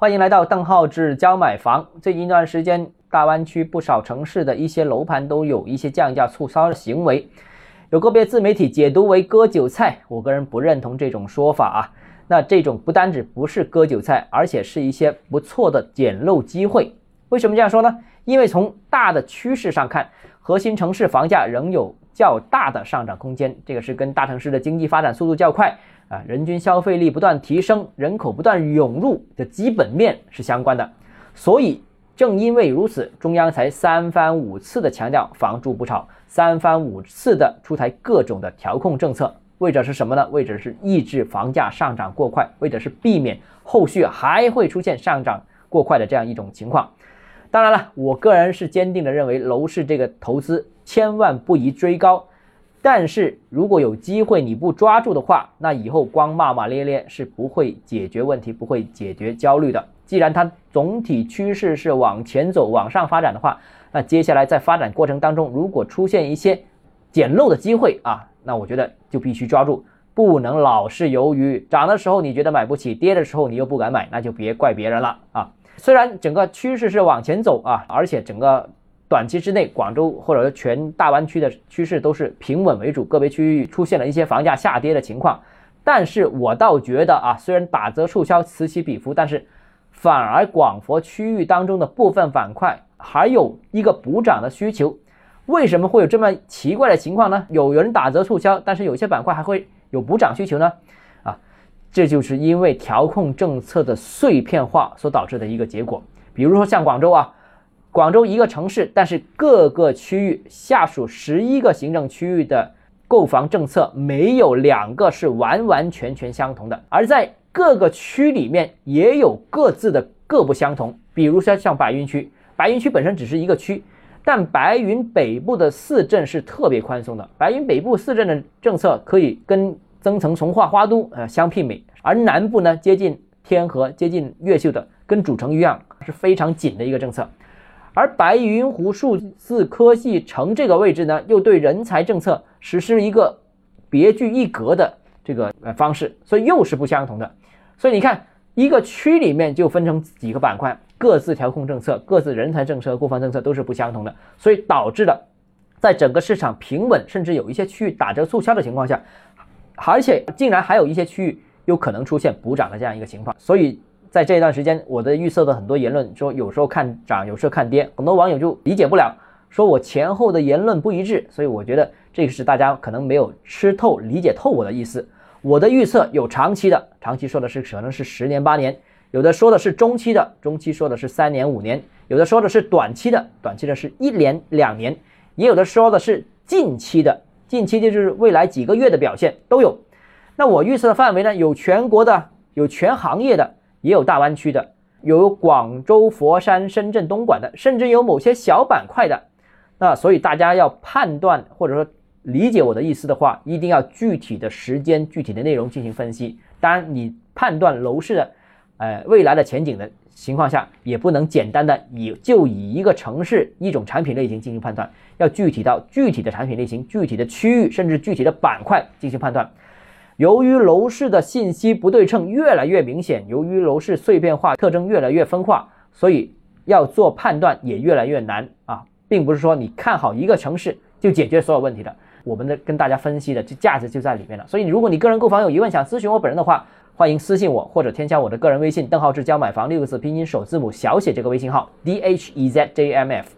欢迎来到邓浩志教买房。最近一段时间，大湾区不少城市的一些楼盘都有一些降价促销的行为，有个别自媒体解读为割韭菜，我个人不认同这种说法啊。那这种不单指不是割韭菜，而且是一些不错的捡漏机会。为什么这样说呢？因为从大的趋势上看，核心城市房价仍有较大的上涨空间，这个是跟大城市的经济发展速度较快。啊，人均消费力不断提升，人口不断涌入的基本面是相关的，所以正因为如此，中央才三番五次的强调房住不炒，三番五次的出台各种的调控政策，为的是什么呢？为的是抑制房价上涨过快，为的是避免后续还会出现上涨过快的这样一种情况。当然了，我个人是坚定的认为，楼市这个投资千万不宜追高。但是如果有机会你不抓住的话，那以后光骂骂咧咧是不会解决问题、不会解决焦虑的。既然它总体趋势是往前走、往上发展的话，那接下来在发展过程当中，如果出现一些捡漏的机会啊，那我觉得就必须抓住，不能老是由于涨的时候你觉得买不起，跌的时候你又不敢买，那就别怪别人了啊。虽然整个趋势是往前走啊，而且整个。短期之内，广州或者说全大湾区的趋势都是平稳为主，个别区域出现了一些房价下跌的情况。但是我倒觉得啊，虽然打折促销此起彼伏，但是反而广佛区域当中的部分板块还有一个补涨的需求。为什么会有这么奇怪的情况呢？有人打折促销，但是有些板块还会有补涨需求呢？这就是因为调控政策的碎片化所导致的一个结果。比如说像广州啊。广州一个城市，但是各个区域下属十一个行政区域的购房政策没有两个是完完全全相同的，而在各个区里面也有各自的各不相同。比如说像白云区，白云区本身只是一个区，但白云北部的四镇是特别宽松的，白云北部四镇的政策可以跟增城、从化、花都呃相媲美，而南部呢接近天河、接近越秀的，跟主城一样是非常紧的一个政策。而白云湖数字科技城这个位置呢，又对人才政策实施一个别具一格的这个呃方式，所以又是不相同的。所以你看，一个区里面就分成几个板块，各自调控政策、各自人才政策、购房政策都是不相同的，所以导致了在整个市场平稳，甚至有一些区域打折促销的情况下，而且竟然还有一些区域有可能出现补涨的这样一个情况，所以。在这一段时间，我的预测的很多言论说有时候看涨，有时候看跌，很多网友就理解不了，说我前后的言论不一致，所以我觉得这个是大家可能没有吃透、理解透我的意思。我的预测有长期的，长期说的是可能是十年八年；有的说的是中期的，中期说的是三年五年；有的说的是短期的，短期的是一年两年；也有的说的是近期的，近期就是未来几个月的表现都有。那我预测的范围呢，有全国的，有全行业的。也有大湾区的，有广州、佛山、深圳、东莞的，甚至有某些小板块的。那所以大家要判断或者说理解我的意思的话，一定要具体的时间、具体的内容进行分析。当然，你判断楼市的，呃未来的前景的情况下，也不能简单的以就以一个城市、一种产品类型进行判断，要具体到具体的产品类型、具体的区域，甚至具体的板块进行判断。由于楼市的信息不对称越来越明显，由于楼市碎片化特征越来越分化，所以要做判断也越来越难啊，并不是说你看好一个城市就解决所有问题的。我们的跟大家分析的这价值就在里面了。所以，如果你个人购房有疑问，想咨询我本人的话，欢迎私信我或者添加我的个人微信邓浩志教买房六个字拼音首字母小写这个微信号 d h e z j m f。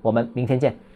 我们明天见。